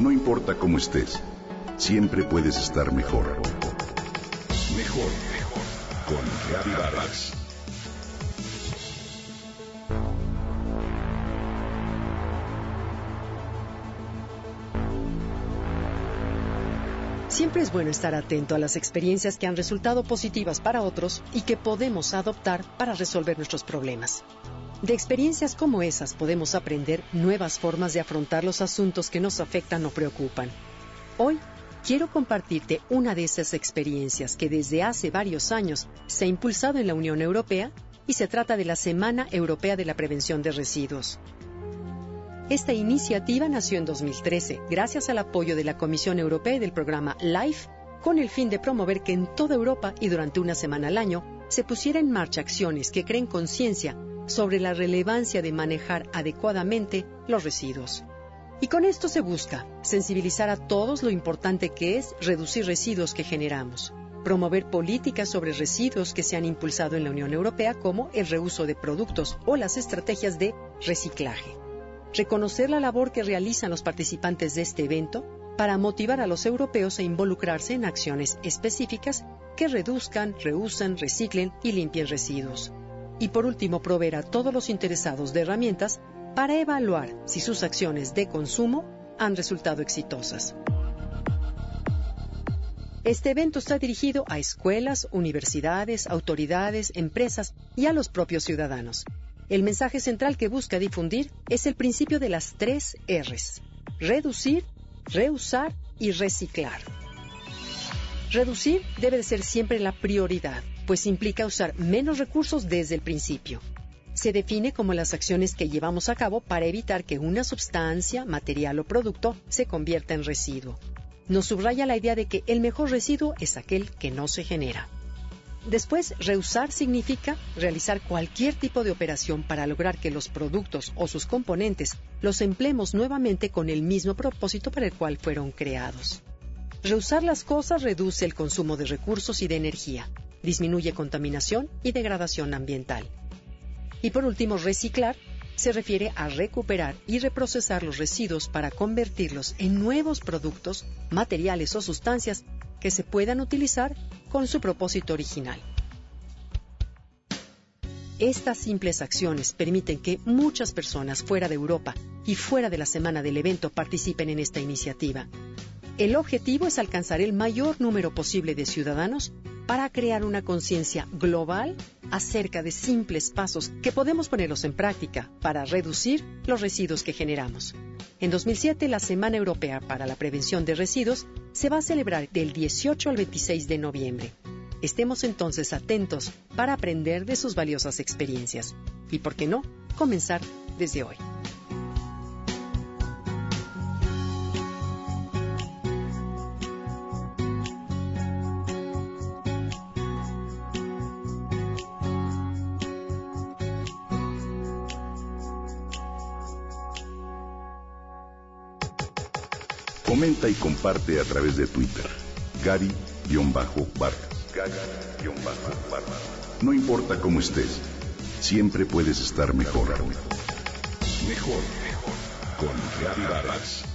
No importa cómo estés, siempre puedes estar mejor. Mejor, mejor. Con Reavivadas. Siempre es bueno estar atento a las experiencias que han resultado positivas para otros y que podemos adoptar para resolver nuestros problemas. De experiencias como esas podemos aprender nuevas formas de afrontar los asuntos que nos afectan o preocupan. Hoy quiero compartirte una de esas experiencias que desde hace varios años se ha impulsado en la Unión Europea y se trata de la Semana Europea de la Prevención de Residuos. Esta iniciativa nació en 2013 gracias al apoyo de la Comisión Europea y del programa LIFE con el fin de promover que en toda Europa y durante una semana al año se pusiera en marcha acciones que creen conciencia sobre la relevancia de manejar adecuadamente los residuos. Y con esto se busca sensibilizar a todos lo importante que es reducir residuos que generamos, promover políticas sobre residuos que se han impulsado en la Unión Europea como el reuso de productos o las estrategias de reciclaje. Reconocer la labor que realizan los participantes de este evento para motivar a los europeos a involucrarse en acciones específicas que reduzcan, reusan, reciclen y limpien residuos y por último proveer a todos los interesados de herramientas para evaluar si sus acciones de consumo han resultado exitosas. Este evento está dirigido a escuelas, universidades, autoridades, empresas y a los propios ciudadanos. El mensaje central que busca difundir es el principio de las tres Rs. Reducir, reusar y reciclar. Reducir debe de ser siempre la prioridad pues implica usar menos recursos desde el principio. Se define como las acciones que llevamos a cabo para evitar que una sustancia, material o producto se convierta en residuo. Nos subraya la idea de que el mejor residuo es aquel que no se genera. Después, reusar significa realizar cualquier tipo de operación para lograr que los productos o sus componentes los empleemos nuevamente con el mismo propósito para el cual fueron creados. Reusar las cosas reduce el consumo de recursos y de energía, disminuye contaminación y degradación ambiental. Y por último, reciclar se refiere a recuperar y reprocesar los residuos para convertirlos en nuevos productos, materiales o sustancias que se puedan utilizar con su propósito original. Estas simples acciones permiten que muchas personas fuera de Europa y fuera de la semana del evento participen en esta iniciativa. El objetivo es alcanzar el mayor número posible de ciudadanos para crear una conciencia global acerca de simples pasos que podemos ponerlos en práctica para reducir los residuos que generamos. En 2007, la Semana Europea para la Prevención de Residuos se va a celebrar del 18 al 26 de noviembre. Estemos entonces atentos para aprender de sus valiosas experiencias y, por qué no, comenzar desde hoy. Comenta y comparte a través de Twitter. Gaby-Vargas. Gaby-Vargas. No importa cómo estés, siempre puedes estar mejor. Mejor, mejor. Con Gaby Vargas.